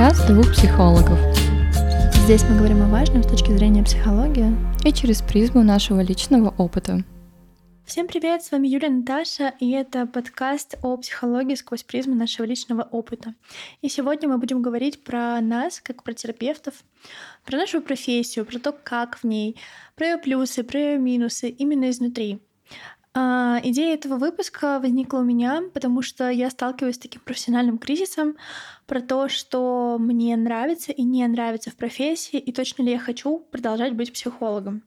подкаст двух психологов. Здесь мы говорим о важном с точки зрения психологии и через призму нашего личного опыта. Всем привет, с вами Юлия Наташа, и это подкаст о психологии сквозь призму нашего личного опыта. И сегодня мы будем говорить про нас, как про терапевтов, про нашу профессию, про то, как в ней, про ее плюсы, про ее минусы именно изнутри. А, идея этого выпуска возникла у меня, потому что я сталкиваюсь с таким профессиональным кризисом про то, что мне нравится и не нравится в профессии, и точно ли я хочу продолжать быть психологом.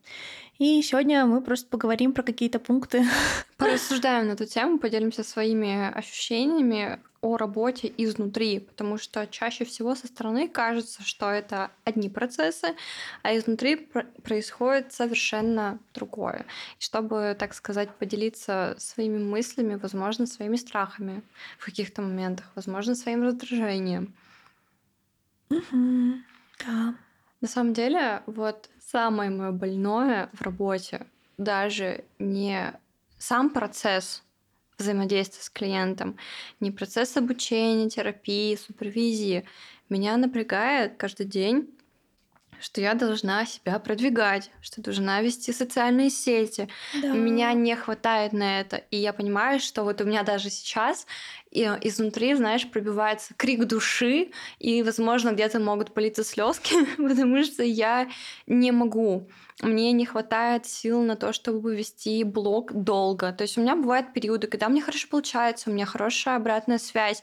И сегодня мы просто поговорим про какие-то пункты. Порассуждаем на эту тему, поделимся своими ощущениями о работе изнутри, потому что чаще всего со стороны кажется, что это одни процессы, а изнутри происходит совершенно другое. И чтобы, так сказать, поделиться своими мыслями, возможно, своими страхами в каких-то моментах, возможно, своим раздражением. Угу, да. На самом деле, вот самое мое больное в работе даже не сам процесс взаимодействия с клиентом, не процесс обучения, терапии, супервизии. Меня напрягает каждый день что я должна себя продвигать, что должна вести социальные сети. Да. Меня не хватает на это. И я понимаю, что вот у меня даже сейчас изнутри, знаешь, пробивается крик души, и, возможно, где-то могут политься слезки, потому что я не могу. Мне не хватает сил на то, чтобы вести блог долго. То есть у меня бывают периоды, когда мне хорошо получается, у меня хорошая обратная связь,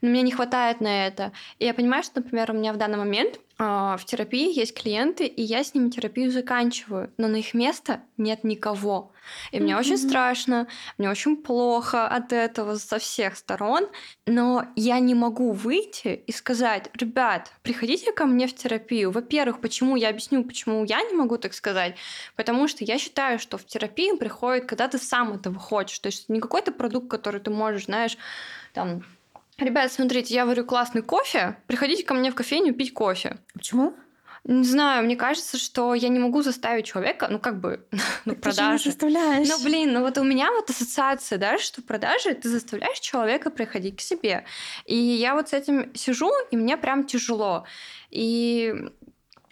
но мне не хватает на это. И я понимаю, что, например, у меня в данный момент а, в терапии есть клиенты, и я с ними терапию заканчиваю, но на их место нет никого. И mm-hmm. мне очень страшно, мне очень плохо от этого со всех сторон, но я не могу выйти и сказать, ребят, приходите ко мне в терапию. Во-первых, почему я объясню, почему я не могу так сказать, потому что я считаю, что в терапию приходит, когда ты сам этого хочешь, то есть не какой-то продукт, который ты можешь, знаешь, там Ребят, смотрите, я варю классный кофе. Приходите ко мне в кофейню пить кофе. Почему? Не знаю, мне кажется, что я не могу заставить человека, ну как бы, ну так продажи. Ты заставляешь. Ну блин, ну вот у меня вот ассоциация, да, что продажи ты заставляешь человека приходить к себе. И я вот с этим сижу, и мне прям тяжело. И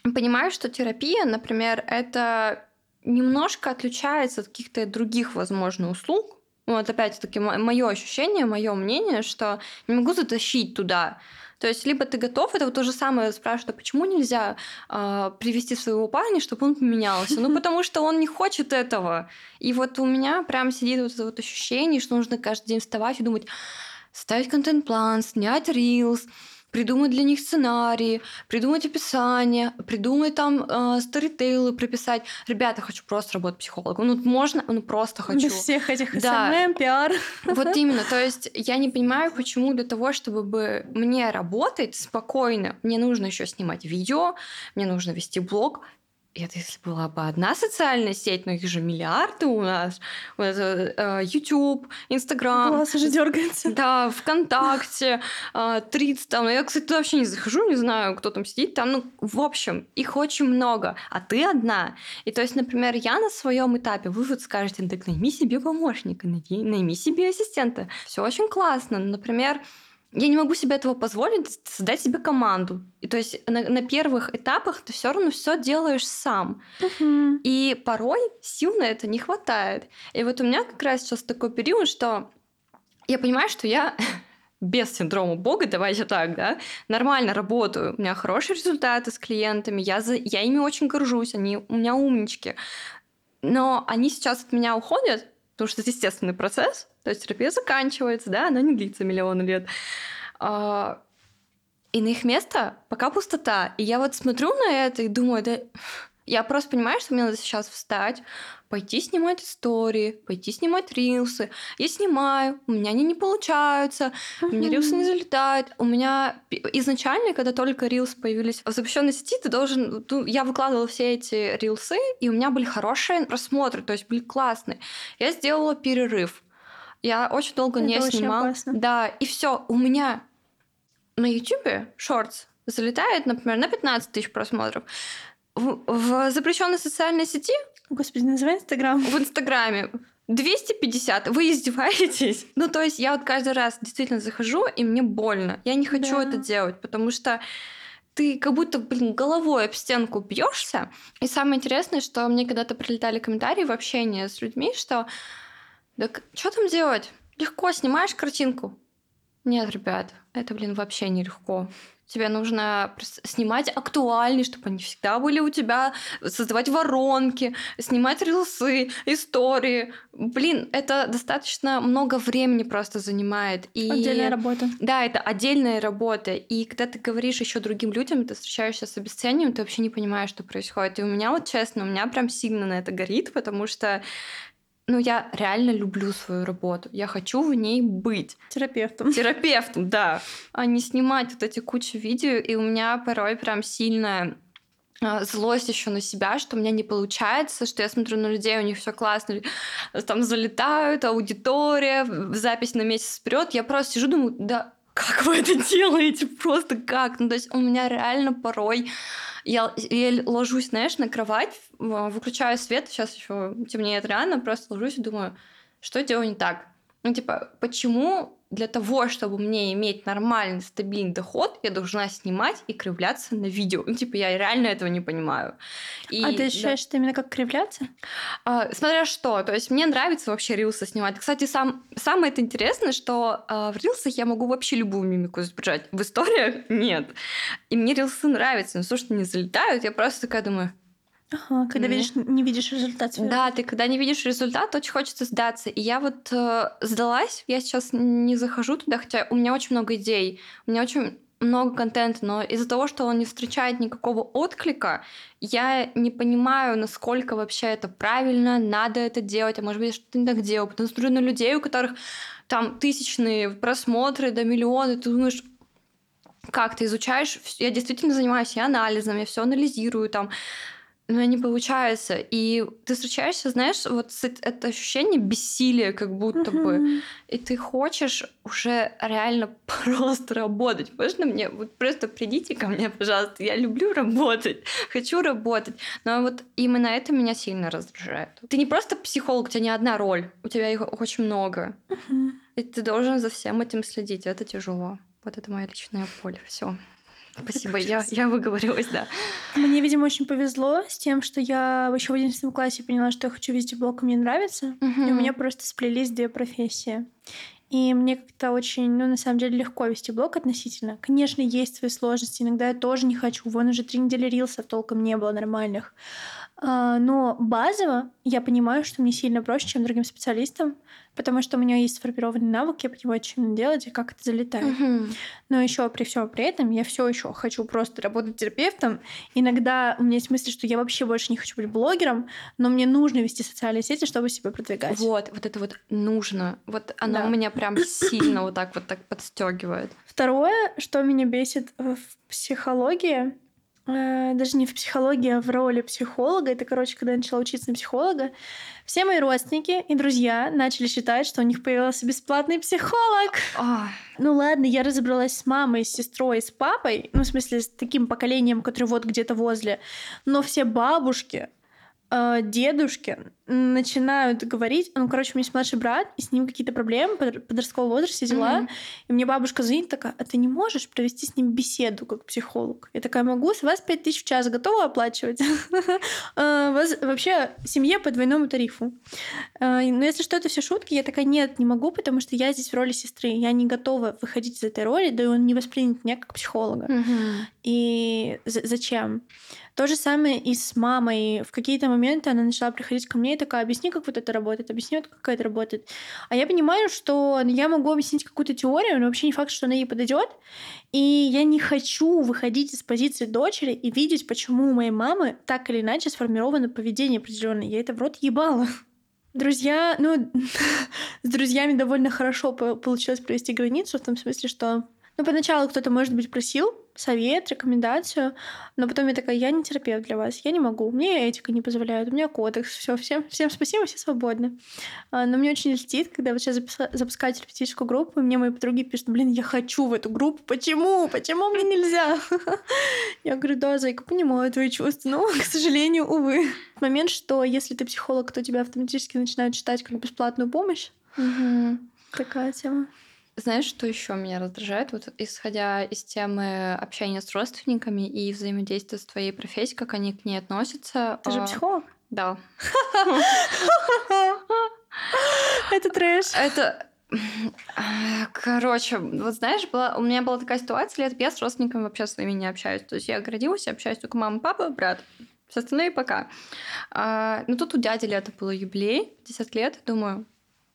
понимаю, что терапия, например, это немножко отличается от каких-то других, возможно, услуг, вот опять-таки мое ощущение, мое мнение, что не могу затащить туда. То есть либо ты готов, это вот то же самое спрашивают, а почему нельзя э, привести своего парня, чтобы он поменялся? Ну потому что он не хочет этого. И вот у меня прям сидит вот это вот ощущение, что нужно каждый день вставать и думать, ставить контент-план, снять reels, придумать для них сценарии, придумать описание, придумать там э, storytale ы прописать. Ребята, хочу просто работать психологом. Ну, можно, ну, просто хочу. Без всех этих да. SMM, пиар. Вот именно. То есть я не понимаю, почему для того, чтобы бы мне работать спокойно, мне нужно еще снимать видео, мне нужно вести блог, это если была бы одна социальная сеть, но их же миллиарды у нас. Это, э, YouTube, Instagram. Голос уже дергается. Да, ВКонтакте, э, 30 там. Я, кстати, туда вообще не захожу, не знаю, кто там сидит. Там, ну, в общем, их очень много, а ты одна. И то есть, например, я на своем этапе, вы вот скажете, так найми себе помощника, найми себе ассистента. Все очень классно. Например, я не могу себе этого позволить, создать себе команду. И то есть на, на первых этапах ты все равно все делаешь сам. Uh-huh. И порой сил на это не хватает. И вот у меня как раз сейчас такой период, что я понимаю, что я без синдрома Бога, давайте так, да, нормально работаю, у меня хорошие результаты с клиентами, я, за, я ими очень горжусь, они у меня умнички. Но они сейчас от меня уходят, потому что это естественный процесс, то есть терапия заканчивается, да, она не длится миллионы лет. А, и на их место пока пустота. И я вот смотрю на это и думаю, да... Я просто понимаю, что мне надо сейчас встать, пойти снимать истории, пойти снимать рилсы. Я снимаю, у меня они не получаются, у меня рилсы не залетают. У меня изначально, когда только рилсы появились в запрещенной сети, ты должен... Я выкладывала все эти рилсы, и у меня были хорошие просмотры, то есть были классные. Я сделала перерыв. Я очень долго Это не снимала. Да, и все. У меня на YouTube шортс залетает, например, на 15 тысяч просмотров. В, в запрещенной социальной сети Господи, называй Инстаграм. В Инстаграме 250, вы издеваетесь? Ну, то есть я вот каждый раз действительно захожу, и мне больно. Я не хочу Да. это делать, потому что ты как будто, блин, головой об стенку бьешься. И самое интересное, что мне когда-то прилетали комментарии в общении с людьми, что так что там делать? Легко снимаешь картинку? Нет, ребят, это, блин, вообще нелегко. Тебе нужно снимать актуальные, чтобы они всегда были у тебя, создавать воронки, снимать рилсы, истории. Блин, это достаточно много времени просто занимает. И... Отдельная работа. Да, это отдельная работа. И когда ты говоришь еще другим людям, ты встречаешься с обесцениванием, ты вообще не понимаешь, что происходит. И у меня вот, честно, у меня прям сильно на это горит, потому что ну, я реально люблю свою работу. Я хочу в ней быть. Терапевтом. Терапевтом, да. А не снимать вот эти кучу видео. И у меня порой прям сильная а, злость еще на себя, что у меня не получается, что я смотрю на людей, у них все классно, там залетают, аудитория, запись на месяц вперед. Я просто сижу, думаю, да как вы это делаете? Просто как? Ну, то есть у меня реально порой я, я ложусь, знаешь, на кровать, выключаю свет, сейчас еще темнеет рано, просто ложусь и думаю, что делаю не так? Ну, типа, почему для того, чтобы мне иметь нормальный, стабильный доход, я должна снимать и кривляться на видео? Ну, типа, я реально этого не понимаю. И, а ты да. ощущаешь это именно как кривляться? А, смотря что, то есть мне нравится вообще рилсы снимать. Кстати, сам, самое это интересное, что а, в рилсах я могу вообще любую мимику изображать. В историях нет. И мне рилсы нравятся, но что не залетают, я просто такая думаю, Ага, когда видишь, не видишь результат своего. да, ты когда не видишь результат, очень хочется сдаться. И я вот э, сдалась, я сейчас не захожу туда, хотя у меня очень много идей, у меня очень много контента, но из-за того, что он не встречает никакого отклика, я не понимаю, насколько вообще это правильно, надо это делать, а может быть, что-то не так делаю. Потому что смотрю на людей, у которых там тысячные просмотры до миллиона, ты думаешь, как ты изучаешь, я действительно занимаюсь и анализом, я все анализирую там, но не получается. И ты встречаешься, знаешь, вот это ощущение бессилия, как будто бы. И ты хочешь уже реально просто работать. Можно мне? Вот просто придите ко мне, пожалуйста. Я люблю работать, хочу работать. Но вот именно это меня сильно раздражает. Ты не просто психолог, у тебя не одна роль, у тебя их очень много. И ты должен за всем этим следить. Это тяжело. Вот это мое личное поле. Все. Спасибо, я, я выговорилась, да. Мне, видимо, очень повезло с тем, что я еще в 11 классе поняла, что я хочу вести блог, и мне нравится. И у меня просто сплелись две профессии. И мне как-то очень, ну, на самом деле, легко вести блог относительно. Конечно, есть свои сложности. Иногда я тоже не хочу. Вон уже три недели рилсов толком не было нормальных. А, Но базово я понимаю, что мне сильно проще, чем другим специалистам, потому что у меня есть сформированный навык, я понимаю, надо делать и как это залетает. Мгм. Но еще при всем при этом я все еще хочу просто работать терапевтом. Иногда у меня есть мысли, что я вообще больше не хочу быть блогером, но мне нужно вести социальные сети, чтобы себя продвигать. Вот, вот это вот нужно. Вот оно Да. у меня прям сильно вот так вот так подстегивает. Второе, что меня бесит в психологии, даже не в психологии, а в роли психолога, это, короче, когда я начала учиться на психолога, все мои родственники и друзья начали считать, что у них появился бесплатный психолог. Ну ладно, я разобралась с мамой, с сестрой, с папой, ну, в смысле, с таким поколением, которое вот где-то возле, но все бабушки, э, дедушки начинают говорить, ну, короче, у меня есть младший брат, и с ним какие-то проблемы, подр- подросткового возраста, дела, Мгм. и мне бабушка звонит такая, а ты не можешь провести с ним беседу как психолог? Я такая, могу, с вас 5000 в час, готова оплачивать? А, Вообще, семье по двойному тарифу. А, Но если что, это все шутки, я такая, нет, не могу, потому что я здесь в роли сестры, я не готова выходить из этой роли, да и он не воспринят меня как психолога. И за- зачем? То же самое и с мамой. В какие-то моменты она начала приходить ко мне и такая, объясни, как вот это работает, объясни, вот как это работает. А я понимаю, что я могу объяснить какую-то теорию, но вообще не факт, что она ей подойдет. И я не хочу выходить из позиции дочери и видеть, почему у моей мамы так или иначе сформировано поведение определенное. Я это в рот ебала. Друзья, ну, с друзьями довольно хорошо по- получилось провести границу, в том смысле, что, ну, поначалу кто-то, может быть, просил совет, рекомендацию, но потом я такая, я не терапевт для вас, я не могу, мне этика не позволяет, у меня кодекс, все, всем, всем спасибо, все свободны. А, но мне очень льстит, когда вот сейчас запускаю терапевтическую группу, и мне мои подруги пишут, блин, я хочу в эту группу, почему, почему мне нельзя? Я говорю, да, зайка, понимаю твои чувства, но, к сожалению, увы. Момент, что если ты психолог, то тебя автоматически начинают читать как бесплатную помощь. Такая тема. Знаешь, что еще меня раздражает? Вот исходя из темы общения с родственниками и взаимодействия с твоей профессией, как они к ней относятся. Ты же а, психолог? Да. Это трэш. Это Короче, вот знаешь, была, у меня была такая ситуация лет, я с родственниками вообще своими не общаюсь. То есть я оградилась, общаюсь только мама, папа, брат. Все остальные пока. А, ну тут у дяди лето было юбилей, 10 лет. Думаю,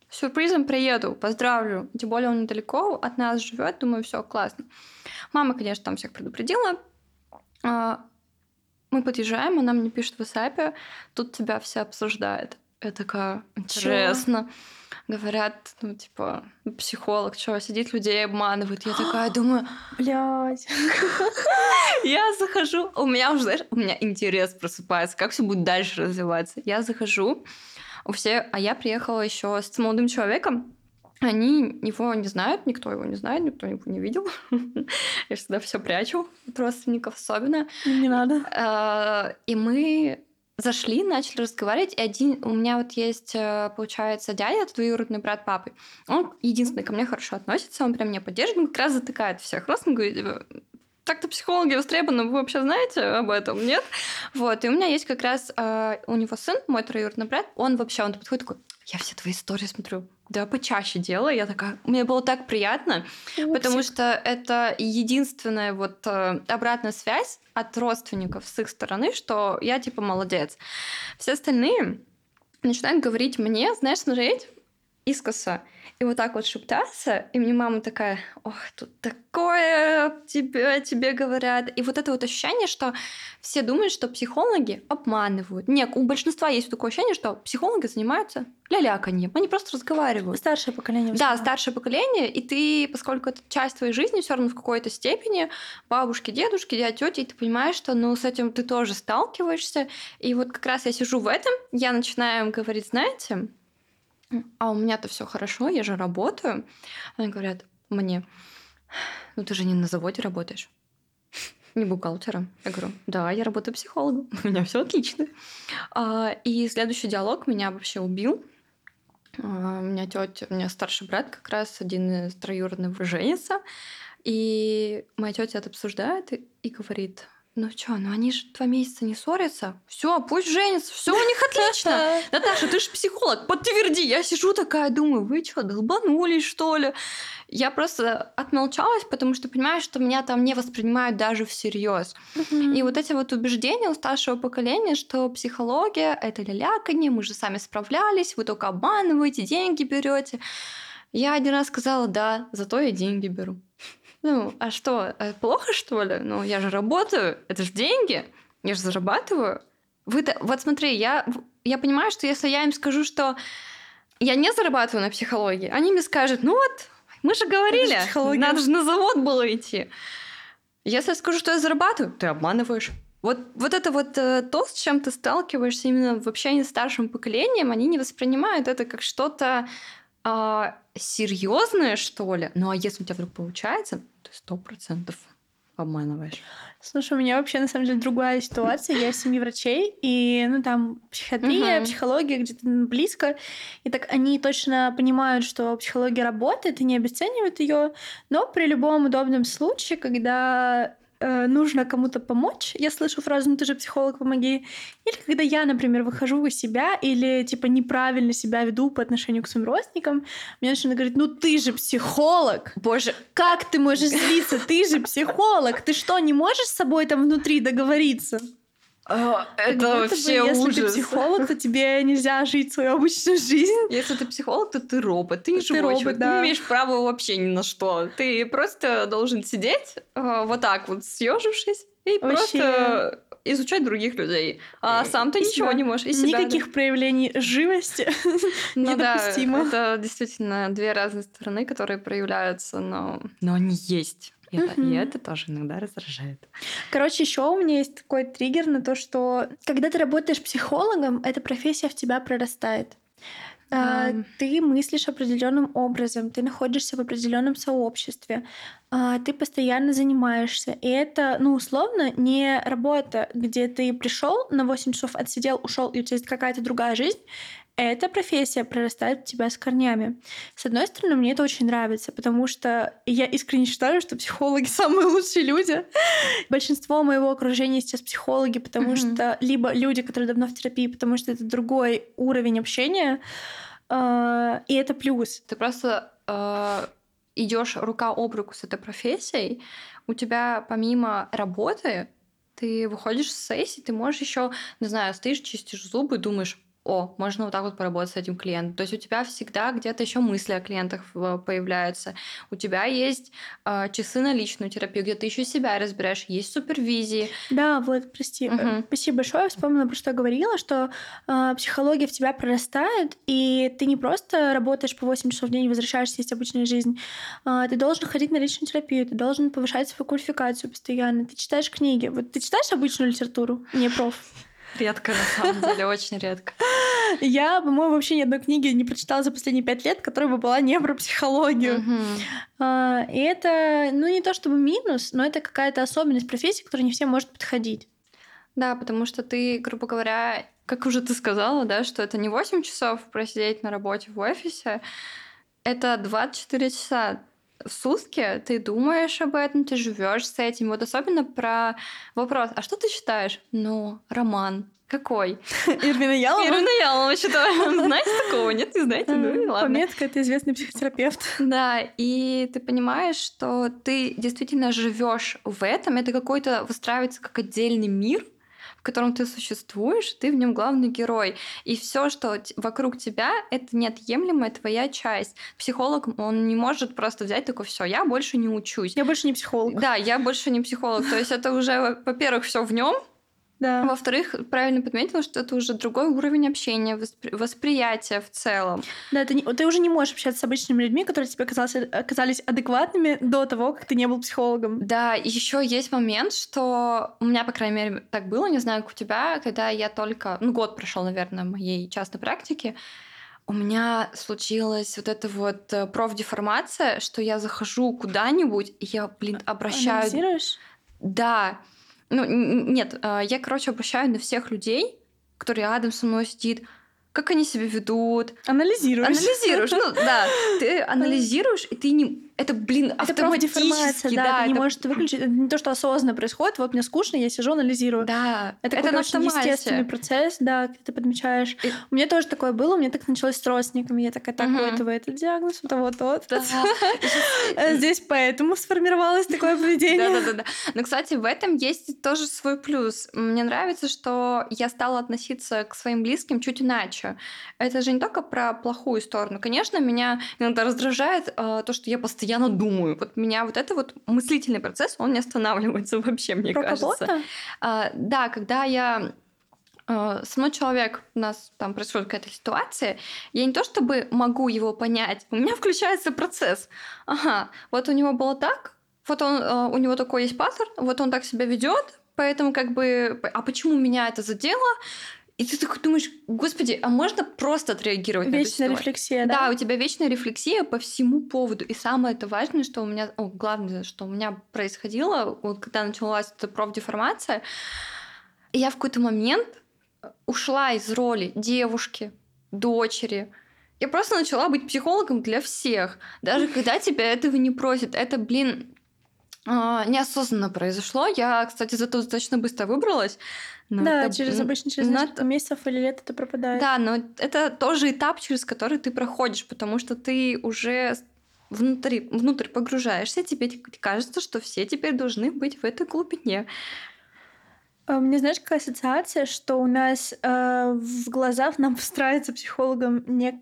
сюрпризом приеду, поздравлю. Тем более он недалеко от нас живет, думаю, все классно. Мама, конечно, там всех предупредила. А, мы подъезжаем, она мне пишет в WhatsApp, тут тебя все обсуждает. Я такая, интересно. Чё? Говорят, ну, типа, психолог, что, сидит, людей обманывает. Я такая думаю, блядь. Я захожу, у меня уже, знаешь, у меня интерес просыпается, как все будет дальше развиваться. Я захожу, у всех, а я приехала еще с молодым человеком, они его не знают, никто его не знает, никто его не видел. Я всегда все прячу от родственников особенно. Не надо. А, и мы зашли, начали разговаривать, и один у меня вот есть, э, получается, дядя, это двоюродный брат папы. Он единственный ко мне хорошо относится, он прям меня поддерживает, он как раз затыкает всех родственников, говорит, так-то психологи востребованы, вы вообще знаете об этом, нет? Вот, и у меня есть как раз, э, у него сын, мой троюродный брат, он вообще, он подходит такой, я все твои истории смотрю, да, почаще делаю. Я такая, мне было так приятно, Пупсик. потому что это единственная вот э, обратная связь от родственников с их стороны, что я типа молодец. Все остальные начинают говорить мне, знаешь, смотреть искоса и вот так вот шептаться, и мне мама такая, ох, тут такое тебе, тебе говорят. И вот это вот ощущение, что все думают, что психологи обманывают. Нет, у большинства есть такое ощущение, что психологи занимаются ляляканьем, они просто разговаривают. Старшее поколение. Да, старшее поколение, и ты, поскольку это часть твоей жизни, все равно в какой-то степени, бабушки, дедушки, дядя, тети, и ты понимаешь, что ну с этим ты тоже сталкиваешься. И вот как раз я сижу в этом, я начинаю им говорить, знаете, а у меня-то все хорошо, я же работаю. Они говорят мне, ну ты же не на заводе работаешь, не бухгалтером. Я говорю, да, я работаю психологом, у меня все отлично. А, и следующий диалог меня вообще убил. А, у меня тетя, у меня старший брат как раз один из троюродных женится, и моя тетя это обсуждает и, и говорит, ну что, ну они же два месяца не ссорятся. Все, пусть женятся, все у них отлично. Наташа, ты же психолог, подтверди. Я сижу такая, думаю, вы что, долбанулись, что ли? Я просто отмолчалась, потому что понимаю, что меня там не воспринимают даже всерьез. И вот эти вот убеждения у старшего поколения, что психология — это ляляканье, мы же сами справлялись, вы только обманываете, деньги берете. Я один раз сказала, да, зато я деньги беру. Ну, а что, э, плохо, что ли? Ну, я же работаю, это же деньги, я же зарабатываю. Вы -то... Вот смотри, я, я понимаю, что если я им скажу, что я не зарабатываю на психологии, они мне скажут, ну вот, мы же говорили, надо же на завод было идти. Если я скажу, что я зарабатываю, ты обманываешь. Вот, вот это вот э, то, с чем ты сталкиваешься именно в общении с старшим поколением, они не воспринимают это как что-то а, серьезное, что ли. Ну а если у тебя вдруг получается, ты сто процентов обманываешь. Слушай, у меня вообще на самом деле другая ситуация. Я из семьи врачей, и ну там психиатрия, uh-huh. психология где-то близко. И так они точно понимают, что психология работает и не обесценивают ее. Но при любом удобном случае, когда э, нужно кому-то помочь, я слышу фразу «ну ты же психолог, помоги». Или когда я, например, выхожу из себя или типа неправильно себя веду по отношению к своим родственникам, мне начинают говорить «ну ты же психолог». Боже, как ты можешь злиться? Ты же психолог. Ты что, не можешь с собой там внутри договориться? А, это вообще бы, если ужас. ты психолог, то тебе нельзя жить свою обычную жизнь. Если ты психолог, то ты робот, ты не живой ты робот, человек, да. ты не имеешь права вообще ни на что. Ты просто должен сидеть э, вот так вот съежившись и вообще... просто изучать других людей, а сам ты ничего не можешь. И себя, Никаких да. проявлений живости ну, недопустимо. Да, это действительно две разные стороны, которые проявляются, но, но они есть. И, это, и это тоже иногда раздражает. Короче, еще у меня есть такой триггер на то, что когда ты работаешь психологом, эта профессия в тебя прорастает. Uh, ты мыслишь определенным образом, ты находишься в определенном сообществе, uh, ты постоянно занимаешься. И это, ну, условно, не работа, где ты пришел на 8 часов, отсидел, ушел, и у тебя есть какая-то другая жизнь эта профессия прорастает в тебя с корнями. С одной стороны, мне это очень нравится, потому что я искренне считаю, что психологи самые лучшие люди. Большинство моего окружения сейчас психологи, потому mm-hmm. что либо люди, которые давно в терапии, потому что это другой уровень общения, э, и это плюс. Ты просто э, идешь рука об руку с этой профессией, у тебя помимо работы ты выходишь с сессии, ты можешь еще, не знаю, стоишь, чистишь зубы, думаешь, о, можно вот так вот поработать с этим клиентом. То есть у тебя всегда где-то еще мысли о клиентах появляются. У тебя есть э, часы на личную терапию, где ты еще себя разбираешь, есть супервизии. Да, вот, прости. Угу. Спасибо большое. Я вспомнила, про что я говорила, что э, психология в тебя прорастает, и ты не просто работаешь по 8 часов в день и возвращаешься, есть обычная жизнь. Э, ты должен ходить на личную терапию, ты должен повышать свою квалификацию постоянно. Ты читаешь книги. Вот ты читаешь обычную литературу? Не проф. Редко, на самом деле, очень редко. Я, по-моему, вообще ни одной книги не прочитала за последние пять лет, которая бы была не про психологию. А, и это, ну, не то чтобы минус, но это какая-то особенность профессии, которая не всем может подходить. Да, потому что ты, грубо говоря, как уже ты сказала, да, что это не 8 часов просидеть на работе в офисе, это 24 часа сутки ты думаешь об этом, ты живешь с этим. Вот особенно про вопрос, а что ты считаешь? Ну, роман. Какой? Ирвина Ялова? Ирвина Ялова считаю. Знаете такого? Нет, не знаете? Ну ладно. Пометка — это известный психотерапевт. Да, и ты понимаешь, что ты действительно живешь в этом, это какой-то выстраивается как отдельный мир, в котором ты существуешь, ты в нем главный герой. И все, что вокруг тебя, это неотъемлемая твоя часть. Психолог, он не может просто взять такой, все, я больше не учусь. Я больше не психолог. Да, я больше не психолог. То есть это уже, во-первых, все в нем, да. Во-вторых, правильно подметила, что это уже другой уровень общения, воспри- восприятия в целом. Да, ты, не, ты уже не можешь общаться с обычными людьми, которые тебе казалось, оказались адекватными до того, как ты не был психологом. Да, еще есть момент, что у меня, по крайней мере, так было, не знаю, как у тебя, когда я только, ну, год прошел, наверное, моей частной практики, у меня случилась вот эта вот э, профдеформация, что я захожу куда-нибудь, и я, блин, обращаю... Анализируешь? Да. Ну, нет, а, я, короче, обращаю на всех людей, которые рядом со мной сидит, как они себя ведут. Анализируешь. Анализируешь, ну да. Ты анализируешь, и ты не это, блин, это автоматически. Да, да, ты это... не можешь выключить. Это не то, что осознанно происходит. Вот мне скучно, я сижу, анализирую. Да, это, это на очень естественный процесс, да, когда ты подмечаешь. И... У меня тоже такое было, у меня так началось с родственниками. Я такая, так, угу. этого этот диагноз, у того тот. Да. Здесь поэтому сформировалось такое поведение. Да-да-да. Но, кстати, в этом есть тоже свой плюс. Мне нравится, что я стала относиться к своим близким чуть иначе. Это же не только про плохую сторону. Конечно, меня иногда раздражает э, то, что я постоянно постоянно думаю. Вот меня вот это вот мыслительный процесс, он не останавливается вообще, мне Про кажется. А, да, когда я а, со мной человек, у нас там происходит какая-то ситуация, я не то чтобы могу его понять, у меня включается процесс. Ага, вот у него было так, вот он, а, у него такой есть паттерн, вот он так себя ведет, поэтому как бы, а почему меня это задело? И ты такой думаешь, господи, а можно просто отреагировать вечная на эту рефлексия, да? Да, у тебя вечная рефлексия по всему поводу. И самое это важное, что у меня, о, главное, что у меня происходило, вот когда началась эта профдеформация, я в какой-то момент ушла из роли девушки, дочери, я просто начала быть психологом для всех. Даже когда тебя этого не просят. Это, блин, неосознанно произошло. Я, кстати, зато достаточно быстро выбралась. Но да, это, через обычно через но... несколько месяцев или лет это пропадает. Да, но это тоже этап, через который ты проходишь, потому что ты уже внутри, внутрь погружаешься, тебе кажется, что все теперь должны быть в этой глубине. А, мне знаешь, какая ассоциация, что у нас э, в глазах нам встраивается психологом не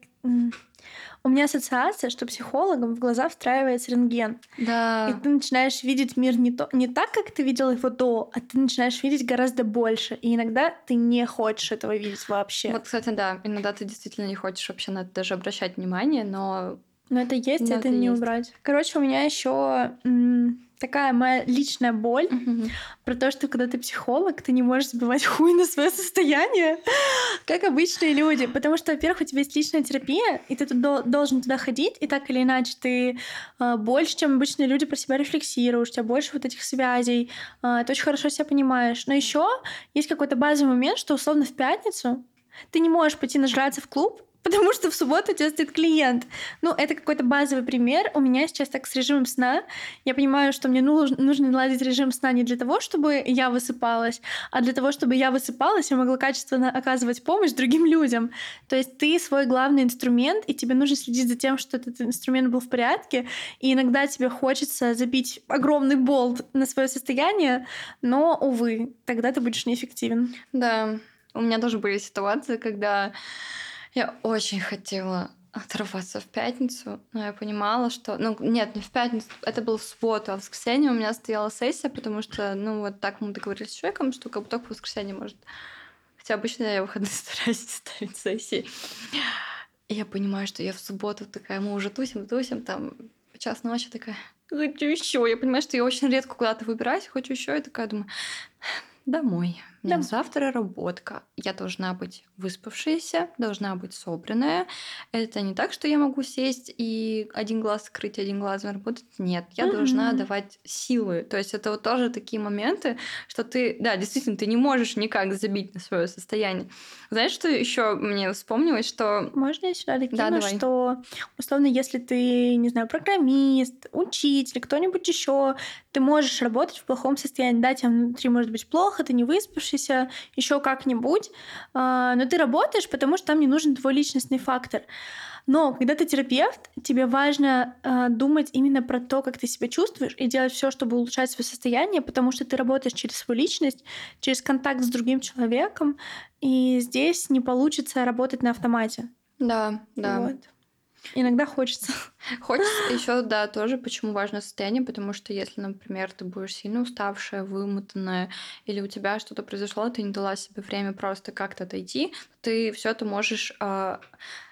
у меня ассоциация, что психологам в глаза встраивается рентген. Да. И ты начинаешь видеть мир не, то, не так, как ты видел его до, а ты начинаешь видеть гораздо больше. И иногда ты не хочешь этого видеть вообще. Вот, кстати, да, иногда ты действительно не хочешь вообще на это даже обращать внимание, но но это есть, но это, это не есть. убрать. Короче, у меня еще такая моя личная боль Мгм. про то, что когда ты психолог, ты не можешь сбивать хуй на свое состояние, как обычные люди. Потому что, во-первых, у тебя есть личная терапия, и ты тут дол- должен туда ходить, и так или иначе ты а, больше, чем обычные люди, про себя рефлексируешь, у тебя больше вот этих связей, а, ты очень хорошо себя понимаешь. Но еще есть какой-то базовый момент, что условно в пятницу ты не можешь пойти нажраться в клуб, потому что в субботу у тебя стоит клиент. Ну, это какой-то базовый пример. У меня сейчас так с режимом сна. Я понимаю, что мне нужно, нужно наладить режим сна не для того, чтобы я высыпалась, а для того, чтобы я высыпалась и могла качественно оказывать помощь другим людям. То есть ты свой главный инструмент, и тебе нужно следить за тем, что этот инструмент был в порядке. И иногда тебе хочется забить огромный болт на свое состояние, но, увы, тогда ты будешь неэффективен. Да, у меня тоже были ситуации, когда я очень хотела оторваться в пятницу, но я понимала, что... Ну, нет, не в пятницу, это было в субботу, а в воскресенье у меня стояла сессия, потому что, ну, вот так мы договорились с человеком, что как бы только в воскресенье может... Хотя обычно я выходные стараюсь ставить сессии. И я понимаю, что я в субботу такая, мы уже тусим, тусим, там, час ночи такая, хочу еще. Я понимаю, что я очень редко куда-то выбираюсь, хочу еще. И такая думаю, домой. Да. завтра работка. Я должна быть выспавшаяся, должна быть собранная. Это не так, что я могу сесть и один глаз скрыть, один глаз работать. Нет, я должна давать силы. То есть это вот тоже такие моменты, что ты, да, действительно, ты не можешь никак забить на свое состояние. Знаешь, что еще мне вспомнилось, что Можно я сюда докину, Да, давай. что условно, если ты, не знаю, программист, учитель, кто-нибудь еще, ты можешь работать в плохом состоянии. Да, тебе внутри может быть плохо, ты не выспавшийся, еще как-нибудь, а, но ты работаешь, потому что там не нужен твой личностный фактор. Но когда ты терапевт, тебе важно а, думать именно про то, как ты себя чувствуешь, и делать все, чтобы улучшать свое состояние, потому что ты работаешь через свою личность, через контакт с другим человеком, и здесь не получится работать на автомате. да, да. Вот. Иногда хочется. Хочется еще, да, тоже, почему важно состояние, потому что если, например, ты будешь сильно уставшая, вымотанная, или у тебя что-то произошло, ты не дала себе время просто как-то отойти, ты все это можешь а,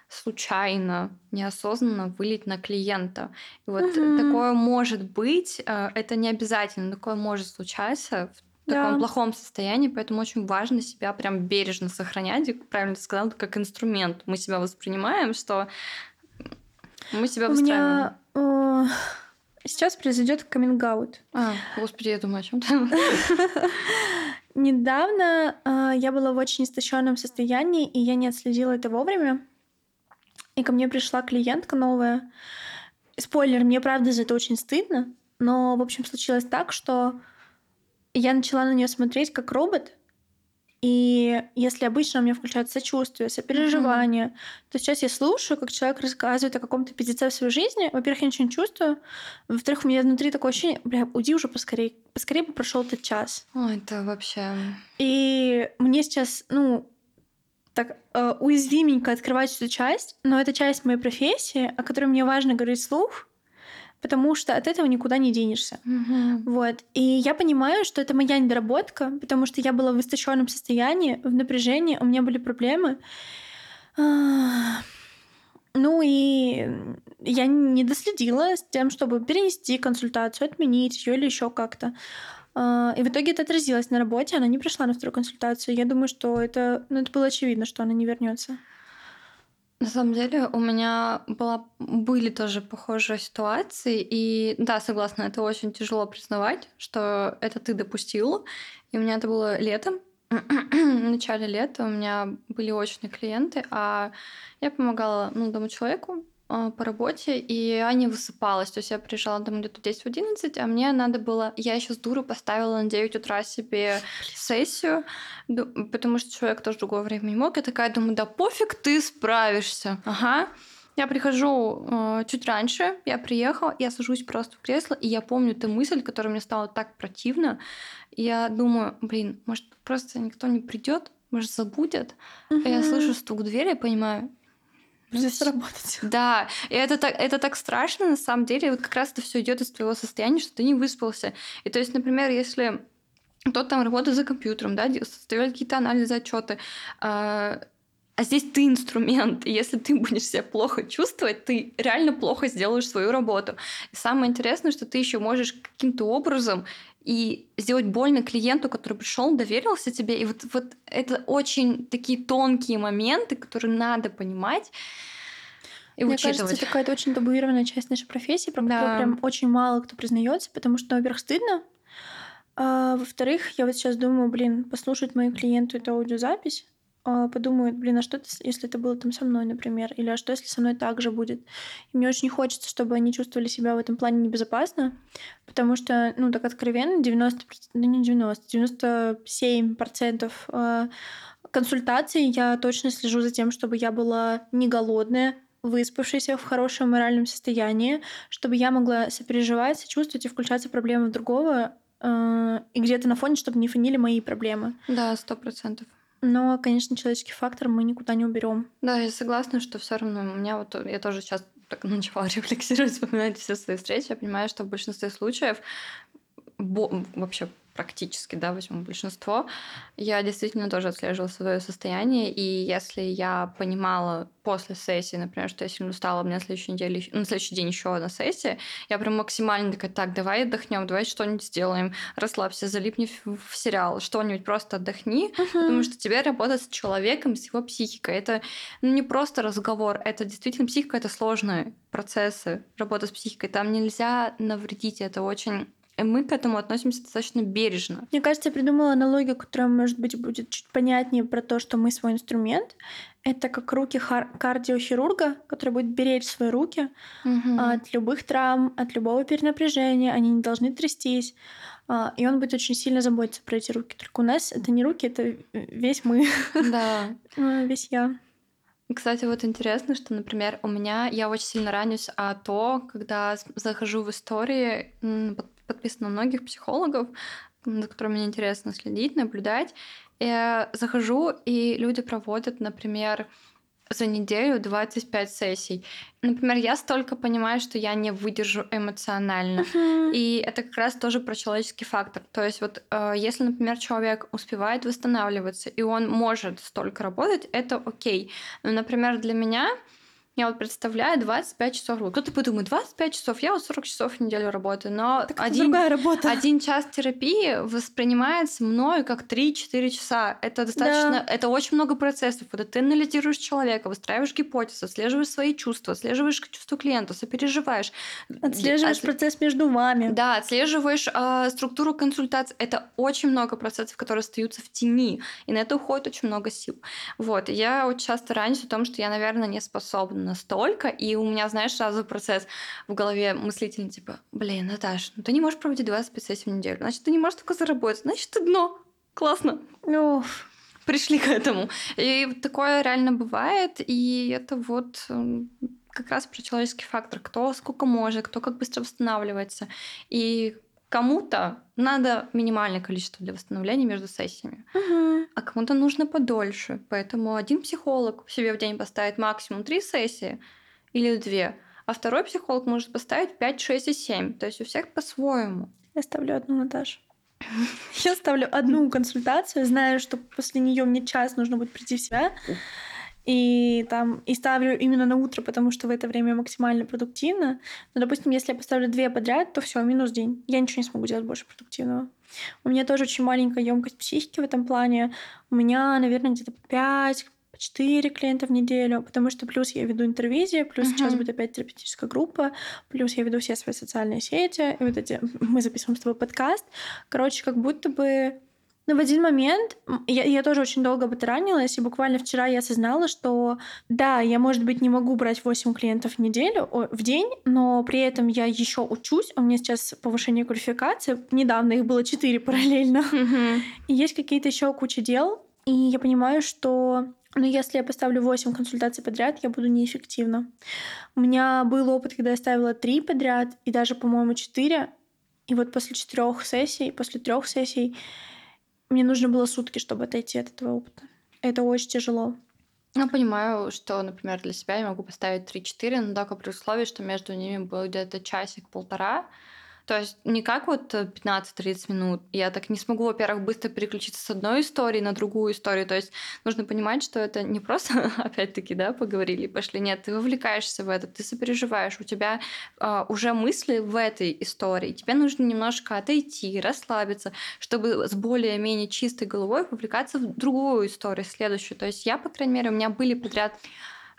случайно, неосознанно вылить на клиента. И вот Мгм. такое может быть, а, это не обязательно, такое может случаться в таком Да. плохом состоянии, поэтому очень важно себя прям бережно сохранять, и, правильно ты сказала, как инструмент. Мы себя воспринимаем, что мы себя У выстраиваем. меня э, сейчас произойдет каминг-аут. А, господи, я думаю, о чем то Недавно э, я была в очень истощенном состоянии, и я не отследила это вовремя. И ко мне пришла клиентка новая. Спойлер, мне правда за это очень стыдно, но, в общем, случилось так, что я начала на нее смотреть как робот, и если обычно у меня включается сочувствие, сопереживание, то сейчас я слушаю, как человек рассказывает о каком-то пиздеце в своей жизни. Во-первых, я ничего не чувствую. Во-вторых, у меня внутри такое ощущение, бля, уйди уже поскорее. Поскорее бы прошел этот час. Ой, это вообще... И мне сейчас, ну, так э, уязвименько открывать эту часть, но это часть моей профессии, о которой мне важно говорить вслух, потому что от этого никуда не денешься. Мгм. Вот. И я понимаю, что это моя недоработка, потому что я была в истощенном состоянии, в напряжении, у меня были проблемы. А, Ну и я не доследила с тем, чтобы перенести консультацию, отменить ее или еще как-то. А, И в итоге это отразилось на работе, она не пришла на вторую консультацию. Я думаю, что это, ну, это было очевидно, что она не вернется. На самом деле у меня была, были тоже похожие ситуации, и да, согласна, это очень тяжело признавать, что это ты допустил. И у меня это было летом, в начале лета у меня были очные клиенты, а я помогала ну, одному человеку по работе, и я не высыпалась. То есть я приезжала домой где-то в 10-11, а мне надо было... Я еще с дуру поставила на 9 утра себе сессию, потому что человек тоже в другое время не мог. Я такая думаю, да пофиг, ты справишься. Ага. Я прихожу э, чуть раньше, я приехала, я сажусь просто в кресло, и я помню эту мысль, которая мне стала так противна. Я думаю, блин, может, просто никто не придет, может, забудет. И я слышу стук в двери, я понимаю, ну, Здесь всё. работать. да, и это так, это так страшно, на самом деле, вот как раз это все идет из твоего состояния, что ты не выспался. И то есть, например, если кто-то там работает за компьютером, да, составляет какие-то анализы, отчеты, а здесь ты инструмент. И если ты будешь себя плохо чувствовать, ты реально плохо сделаешь свою работу. И самое интересное, что ты еще можешь каким-то образом и сделать больно клиенту, который пришел, доверился тебе. И вот, вот это очень такие тонкие моменты, которые надо понимать и Мне учитывать. кажется, это какая-то очень табуированная часть нашей профессии, про да. которую прям очень мало кто признается, потому что, во-первых, стыдно, а, во-вторых, я вот сейчас думаю, блин, послушать мою клиенту эту аудиозапись, а, подумают, блин, а что если это было там со мной, например, или а что если со мной так же будет? И мне очень хочется, чтобы они чувствовали себя в этом плане небезопасно, потому что, ну, так откровенно, 90, да не 90, 97 процентов а, консультаций я точно слежу за тем, чтобы я была не голодная, выспавшаяся в хорошем моральном состоянии, чтобы я могла сопереживать, сочувствовать и включаться в проблемы другого, а, и где-то на фоне, чтобы не фонили мои проблемы. Да, сто процентов. Но, конечно, человеческий фактор мы никуда не уберем. Да, я согласна, что все равно у меня вот я тоже сейчас так начала рефлексировать, вспоминать все свои встречи. Я понимаю, что в большинстве случаев вообще практически, да, возьмем большинство, я действительно тоже отслеживала свое состояние, и если я понимала после сессии, например, что я сильно устала, у меня на следующей неделе, на следующий день еще одна сессия, я прям максимально такая, так, давай отдохнем, давай что-нибудь сделаем, расслабься, залипни в, в сериал, что-нибудь просто отдохни, uh-huh. потому что тебе работать с человеком, с его психикой, это ну, не просто разговор, это действительно психика, это сложные процессы, работа с психикой, там нельзя навредить, это очень мы к этому относимся достаточно бережно. Мне кажется, я придумала аналогию, которая, может быть, будет чуть понятнее про то, что мы свой инструмент. Это как руки кардиохирурга, который будет беречь свои руки угу. от любых травм, от любого перенапряжения. Они не должны трястись. А, и он будет очень сильно заботиться про эти руки. Только у нас это не руки, это весь мы. Да. А, весь я. Кстати, вот интересно, что, например, у меня я очень сильно ранюсь а то, когда захожу в истории, подписана на многих психологов, за которыми мне интересно следить, наблюдать. Я захожу, и люди проводят, например, за неделю 25 сессий. Например, я столько понимаю, что я не выдержу эмоционально. Uh-huh. И это как раз тоже про человеческий фактор. То есть вот э, если, например, человек успевает восстанавливаться, и он может столько работать, это окей. Но, например, для меня я вот представляю 25 часов. Кто-то подумает, 25 часов, я вот 40 часов в неделю работаю, но так один, работа. один час терапии воспринимается мною как 3-4 часа. Это достаточно, да. это очень много процессов. Это ты анализируешь человека, выстраиваешь гипотезы, отслеживаешь свои чувства, отслеживаешь чувства клиента, сопереживаешь. Отслеживаешь От... процесс между вами. Да, отслеживаешь э, структуру консультации. Это очень много процессов, которые остаются в тени. И на это уходит очень много сил. Вот. я очень часто ранюсь о том, что я, наверное, не способна настолько, и у меня, знаешь, сразу процесс в голове мыслительный, типа, блин, Наташ, ну ты не можешь проводить 25 сессий в неделю, значит, ты не можешь только заработать, значит, ты дно. Классно. Ну, пришли к этому. И такое реально бывает, и это вот эм, как раз про человеческий фактор. Кто сколько может, кто как быстро восстанавливается. И кому-то надо минимальное количество для восстановления между сессиями, угу. а кому-то нужно подольше. Поэтому один психолог себе в день поставит максимум три сессии или две, а второй психолог может поставить 5, 6 и 7. То есть у всех по-своему. Я ставлю одну, Наташа. Я ставлю одну консультацию, знаю, что после нее мне час нужно будет прийти в себя и там и ставлю именно на утро, потому что в это время максимально продуктивно. Но, допустим, если я поставлю две подряд, то все, минус день. Я ничего не смогу делать больше продуктивного. У меня тоже очень маленькая емкость психики в этом плане. У меня, наверное, где-то 5 4 клиента в неделю, потому что плюс я веду интервизии, плюс uh-huh. сейчас будет опять терапевтическая группа, плюс я веду все свои социальные сети, и вот эти мы записываем с тобой подкаст. Короче, как будто бы но в один момент я, я тоже очень долго потаранилась, и буквально вчера я осознала, что да, я, может быть, не могу брать 8 клиентов в неделю, о, в день, но при этом я еще учусь, у меня сейчас повышение квалификации, недавно их было 4 параллельно, и есть какие-то еще куча дел, и я понимаю, что ну, если я поставлю 8 консультаций подряд, я буду неэффективна. У меня был опыт, когда я ставила 3 подряд, и даже, по-моему, 4, и вот после четырех сессий, после трех сессий мне нужно было сутки, чтобы отойти от этого опыта. Это очень тяжело. Я понимаю, что, например, для себя я могу поставить 3-4, но только при условии, что между ними будет где-то часик-полтора, То есть не как вот 15-30 минут. Я так не смогу, во-первых, быстро переключиться с одной истории на другую историю. То есть нужно понимать, что это не просто, опять-таки, да, поговорили, пошли. Нет, ты вовлекаешься в это, ты сопереживаешь, у тебя э, уже мысли в этой истории. Тебе нужно немножко отойти, расслабиться, чтобы с более-менее чистой головой вовлекаться в другую историю, следующую. То есть я, по крайней мере, у меня были подряд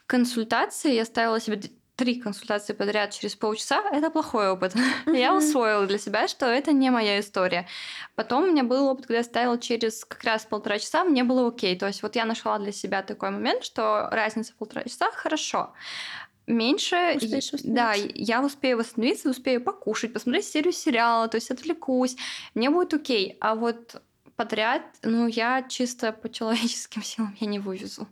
консультации, я ставила себе три консультации подряд через полчаса, это плохой опыт. Mm-hmm. Я усвоила для себя, что это не моя история. Потом у меня был опыт, когда я ставила через как раз полтора часа, мне было окей. То есть вот я нашла для себя такой момент, что разница в полтора часа хорошо. Меньше, да, я успею восстановиться, успею покушать, посмотреть серию сериала, то есть отвлекусь, мне будет окей. А вот подряд, ну, я чисто по человеческим силам я не вывезу.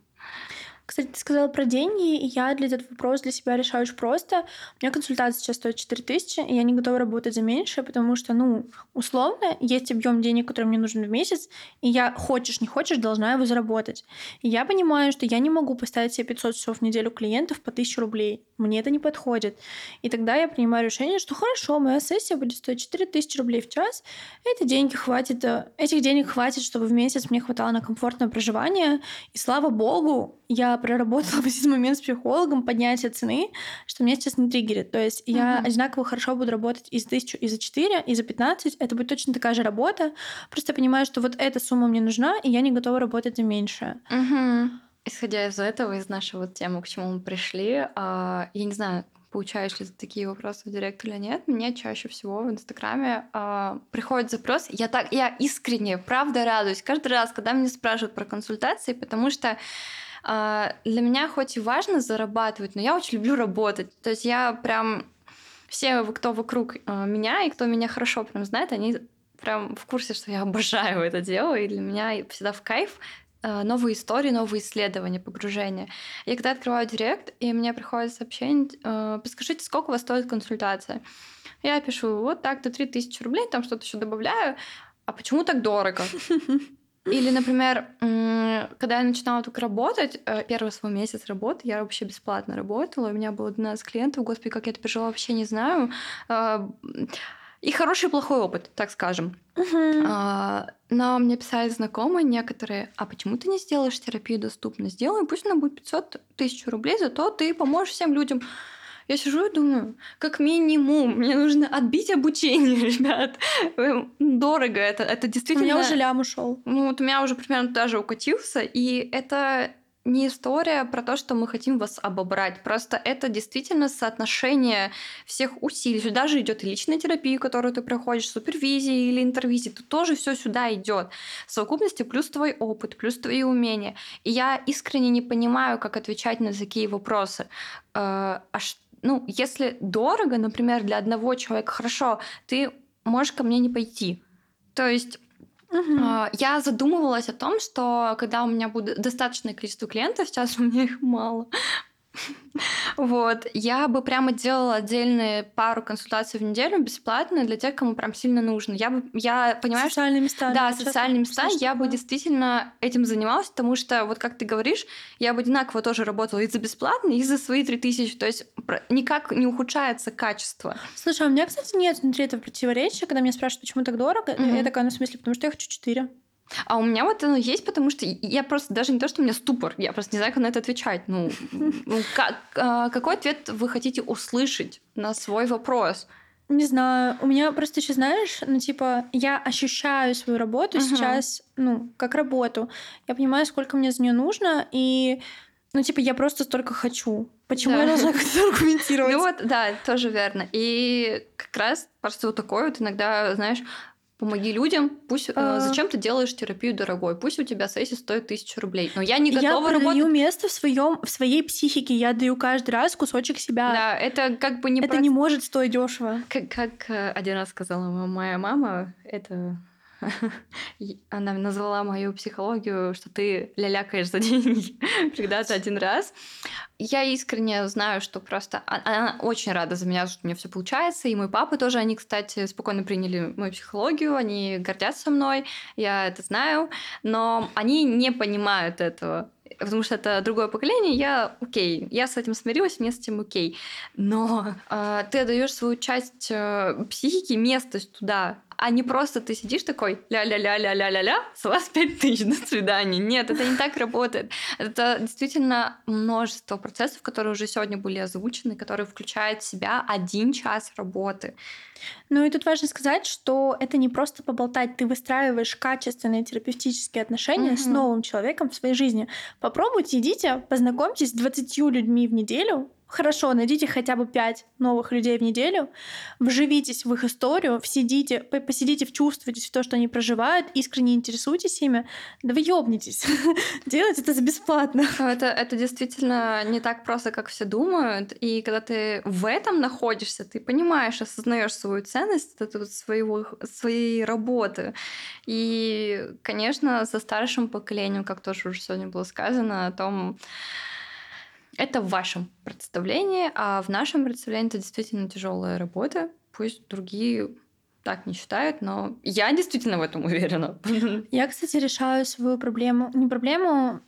Кстати, ты сказала про деньги, и я для этого вопрос для себя решаю очень просто. У меня консультация сейчас стоит 4000, и я не готова работать за меньше, потому что, ну, условно, есть объем денег, который мне нужен в месяц, и я, хочешь не хочешь, должна его заработать. И я понимаю, что я не могу поставить себе 500 часов в неделю клиентов по 1000 рублей. Мне это не подходит. И тогда я принимаю решение, что хорошо, моя сессия будет стоить 4000 рублей в час, эти деньги хватит, э, этих денег хватит, чтобы в месяц мне хватало на комфортное проживание, и слава богу, я проработала в этот момент с психологом поднятие цены, что меня сейчас не триггерит. То есть mm-hmm. я одинаково хорошо буду работать и за тысячу, и за четыре, и за пятнадцать. Это будет точно такая же работа. Просто я понимаю, что вот эта сумма мне нужна, и я не готова работать за меньше. Mm-hmm. Исходя из этого, из нашей вот темы, к чему мы пришли, а, я не знаю, получаешь ли такие вопросы в директ или нет, мне чаще всего в Инстаграме э, приходит запрос. Я так, я искренне, правда радуюсь каждый раз, когда меня спрашивают про консультации, потому что для меня хоть и важно зарабатывать, но я очень люблю работать. То есть я прям все, кто вокруг а, меня и кто меня хорошо прям знает, они прям в курсе, что я обожаю это дело, и для меня всегда в кайф а, новые истории, новые исследования, погружения. Я когда открываю директ, и мне приходит сообщение, подскажите, сколько у вас стоит консультация? Я пишу, вот так-то 3000 рублей, там что-то еще добавляю. А почему так дорого? Или, например, когда я начинала только работать, э, первый свой месяц работы, я вообще бесплатно работала, у меня было 12 клиентов, господи, как я это пережила, вообще не знаю. А, и хороший и плохой опыт, так скажем. Uh-huh. Но мне писали знакомые некоторые, а почему ты не сделаешь терапию доступно? Сделай, пусть она будет 500 тысяч рублей, зато ты поможешь всем людям. Я сижу и думаю, как минимум, мне нужно отбить обучение, ребят. Дорого это, это действительно... У меня уже лям ушел. Ну, вот у меня уже примерно даже укатился, и это не история про то, что мы хотим вас обобрать. Просто это действительно соотношение всех усилий. Сюда же идет и личная терапия, которую ты проходишь, супервизия или интервизия. Тут тоже все сюда идет. В совокупности плюс твой опыт, плюс твои умения. И я искренне не понимаю, как отвечать на такие вопросы. Э, а что ну, если дорого, например, для одного человека, хорошо, ты можешь ко мне не пойти. То есть Угу. Я задумывалась о том, что когда у меня будет достаточное количество клиентов, сейчас у меня их мало, Вот. Я бы прямо делала отдельные пару консультаций в неделю бесплатно для тех, кому прям сильно нужно. Я бы, я понимаю, социальные места. Да, социальные места. Я бы действительно этим занималась, потому что, вот как ты говоришь, я бы одинаково тоже работала и за бесплатно, и за свои 3000. То есть никак не ухудшается качество. Слушай, а у меня, кстати, нет внутри этого противоречия, когда меня спрашивают, почему так дорого. Mm-hmm. Я такая, ну, в смысле, потому что я хочу 4. А у меня вот оно есть, потому что я просто даже не то, что у меня ступор, я просто не знаю, как на это отвечать. Ну, ну как, а, какой ответ вы хотите услышать на свой вопрос? Не знаю, у меня просто еще, знаешь, ну, типа, я ощущаю свою работу uh-huh. сейчас, ну, как работу. Я понимаю, сколько мне за нее нужно, и, ну, типа, я просто столько хочу. Почему да. я должна как-то аргументировать? Ну вот, да, тоже верно. И как раз просто вот такой вот иногда, знаешь, Помоги людям, пусть а... зачем ты делаешь терапию дорогой, пусть у тебя сессия стоит тысячу рублей, но я не готова я работать. Я место в своем в своей психике, я даю каждый раз кусочек себя. Да, это как бы не. Это про... не может стоить дешево. Как, как э, один раз сказала моя мама, это она назвала мою психологию, что ты лялякаешь за деньги когда-то один раз. Я искренне знаю, что просто а, она очень рада за меня, что у меня все получается. И мой папа тоже, они, кстати, спокойно приняли мою психологию, они гордятся мной, я это знаю, но они не понимают этого. потому что это другое поколение, я окей, я с этим смирилась, мне с этим окей. Но э, ты отдаешь свою часть э, психики, место туда, а не просто ты сидишь такой ля-ля-ля-ля-ля-ля-ля, с вас пять тысяч, до свидания. Нет, это не так работает. Это действительно множество процессов, которые уже сегодня были озвучены, которые включают в себя один час работы. Ну и тут важно сказать, что это не просто поболтать, ты выстраиваешь качественные терапевтические отношения угу. с новым человеком в своей жизни. Попробуйте, идите, познакомьтесь с 20 людьми в неделю, Хорошо, найдите хотя бы пять новых людей в неделю, вживитесь в их историю, сидите, посидите, вчувствуйтесь в то, что они проживают, искренне интересуйтесь ими, да вы ёбнетесь. Делать это бесплатно. Ну, это, это действительно не так просто, как все думают. И когда ты в этом находишься, ты понимаешь, осознаешь свою ценность это своего, своей работы. И, конечно, со старшим поколением, как тоже уже сегодня было сказано, о том, это в вашем представлении, а в нашем представлении это действительно тяжелая работа. Пусть другие так не считают, но я действительно в этом уверена. Я, кстати, решаю свою проблему, не проблему,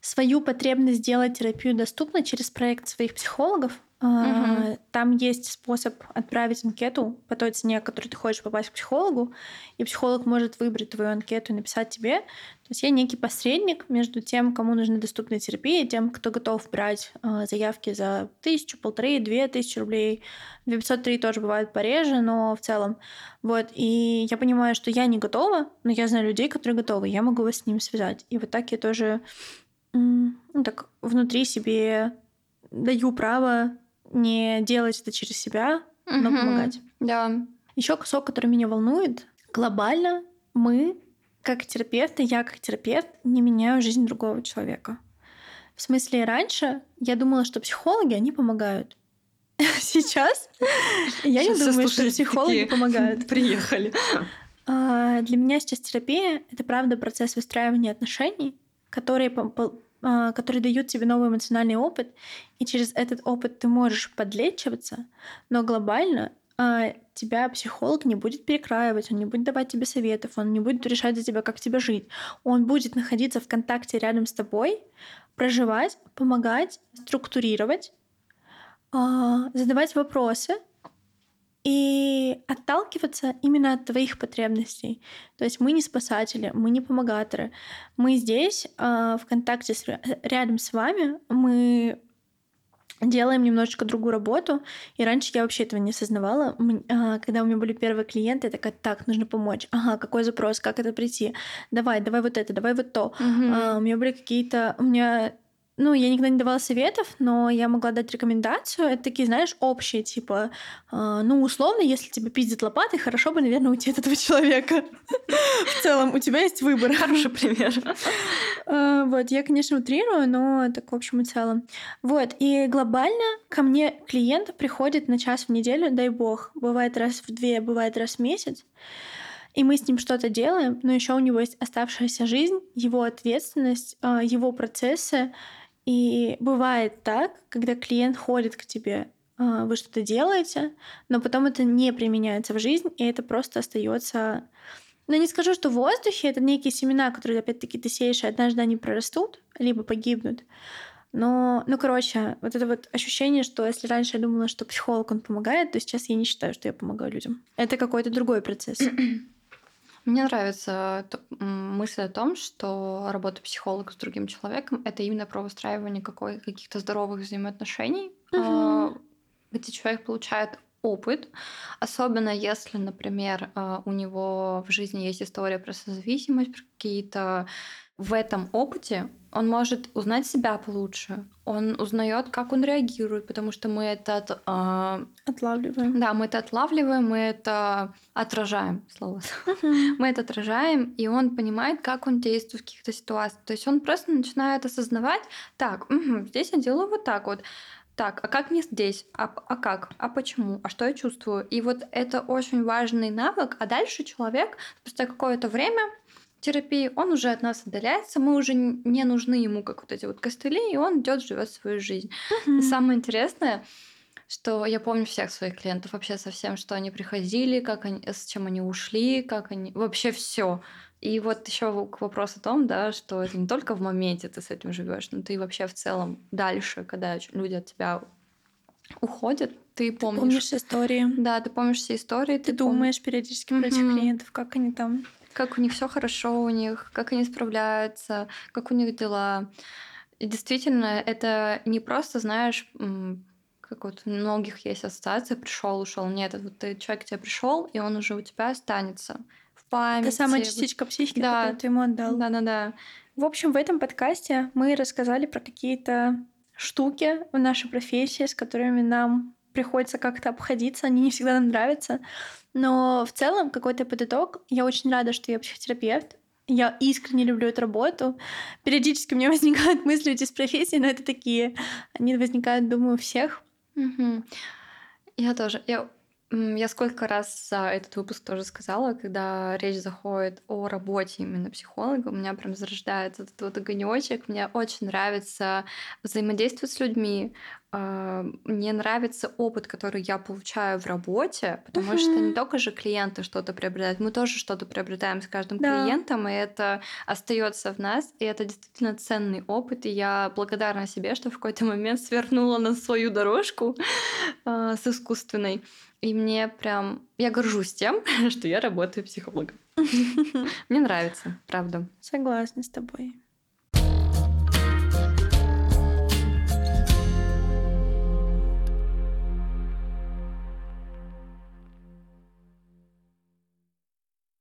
свою потребность сделать терапию доступной через проект своих психологов. Угу. Там есть способ отправить анкету по той цене, которой ты хочешь попасть к психологу, и психолог может выбрать твою анкету и написать тебе. То есть я некий посредник между тем, кому нужна доступная терапия, и тем, кто готов брать а, заявки за тысячу, полторы, две тысячи рублей. 203 тоже бывает пореже, но в целом. Вот. И я понимаю, что я не готова, но я знаю людей, которые готовы, я могу вас с ними связать. И вот так я тоже ну, так внутри себе даю право не делать это через себя, но помогать. Да. Еще кусок, который меня волнует. Глобально мы, как терапевты, я как терапевт, не меняю жизнь другого человека. В смысле, раньше я думала, что психологи, они помогают. Сейчас я не думаю, что психологи помогают. Приехали. А, для меня сейчас терапия — это, правда, процесс выстраивания отношений, который а, которые дают тебе новый эмоциональный опыт, и через этот опыт ты можешь подлечиваться, но глобально а, тебя психолог не будет перекраивать, он не будет давать тебе советов, он не будет решать за тебя, как тебе жить. Он будет находиться в контакте рядом с тобой, проживать, помогать, структурировать, а, задавать вопросы, и отталкиваться именно от твоих потребностей. То есть мы не спасатели, мы не помогаторы. Мы здесь э, в контакте с, рядом с вами, мы делаем немножечко другую работу. И раньше я вообще этого не осознавала. А, когда у меня были первые клиенты, я такая, так, нужно помочь. Ага, какой запрос, как это прийти? Давай, давай вот это, давай вот то. Угу. А, у меня были какие-то... У меня ну, я никогда не давала советов, но я могла дать рекомендацию. Это такие, знаешь, общие, типа, э, ну, условно, если тебе пиздит лопатой, хорошо бы, наверное, уйти от этого человека. В целом, у тебя есть выбор. Хороший пример. А, вот, я, конечно, утрирую, но так в общем и целом. Вот, и глобально ко мне клиент приходит на час в неделю, дай бог. Бывает раз в две, бывает раз в месяц и мы с ним что-то делаем, но еще у него есть оставшаяся жизнь, его ответственность, а, его процессы, и бывает так, когда клиент ходит к тебе, а, вы что-то делаете, но потом это не применяется в жизнь, и это просто остается. Но не скажу, что в воздухе это некие семена, которые, опять-таки, ты сеешь, и однажды они прорастут, либо погибнут. Но, ну, короче, вот это вот ощущение, что если раньше я думала, что психолог, он помогает, то сейчас я не считаю, что я помогаю людям. Это какой-то другой процесс. Мне нравится мысль о том, что работа психолога с другим человеком это именно про выстраивание какой, каких-то здоровых взаимоотношений, угу. где человек получает опыт, особенно если, например, а, у него в жизни есть история про созависимость, про какие-то в этом опыте он может узнать себя получше. Он узнает, как он реагирует, потому что мы это от, э, отлавливаем. Да, мы это отлавливаем, мы это отражаем, слово. Uh-huh. мы это отражаем, и он понимает, как он действует в каких-то ситуациях. То есть он просто начинает осознавать, так, угу, здесь я делаю вот так вот. Так, а как мне здесь? А, а как? А почему? А что я чувствую? И вот это очень важный навык. А дальше человек спустя какое-то время терапии, он уже от нас отдаляется, мы уже не нужны ему, как вот эти вот костыли, и он идет, живет свою жизнь. Uh-huh. самое интересное, что я помню всех своих клиентов вообще совсем, что они приходили, как они, с чем они ушли, как они вообще все. И вот еще к вопросу о том, да, что это не только в моменте ты с этим живешь, но ты вообще в целом дальше, когда люди от тебя уходят, ты помнишь. Ты помнишь истории. Да, ты помнишь все истории. Ты, ты думаешь пом... периодически про этих клиентов, как они там. Как у них все хорошо у них, как они справляются, как у них дела. И действительно, это не просто, знаешь, как вот у многих есть ассоциация, пришел, ушел. Нет, это вот ты, человек к тебе пришел, и он уже у тебя останется в памяти. Это самая частичка психики, да. которую ты ему отдал. Да, да, да. В общем, в этом подкасте мы рассказали про какие-то штуки в нашей профессии, с которыми нам приходится как-то обходиться, они не всегда нам нравятся. Но в целом, какой-то подыток, я очень рада, что я психотерапевт, я искренне люблю эту работу. Периодически у меня возникают мысли из профессии, но это такие, они возникают, думаю, у всех. Угу. Я тоже. Я, я сколько раз за этот выпуск тоже сказала, когда речь заходит о работе именно психолога, у меня прям зарождается этот вот огонечек. Мне очень нравится взаимодействовать с людьми, а, мне нравится опыт, который я получаю в работе, потому что не только же клиенты что-то приобретают, мы тоже что-то приобретаем с каждым да. клиентом, и это остается в нас, и это действительно ценный опыт, и я благодарна себе, что в какой-то момент свернула на свою дорожку э, с искусственной, и мне прям я горжусь тем, что я работаю психологом. Мне нравится, правда. Согласна с тобой.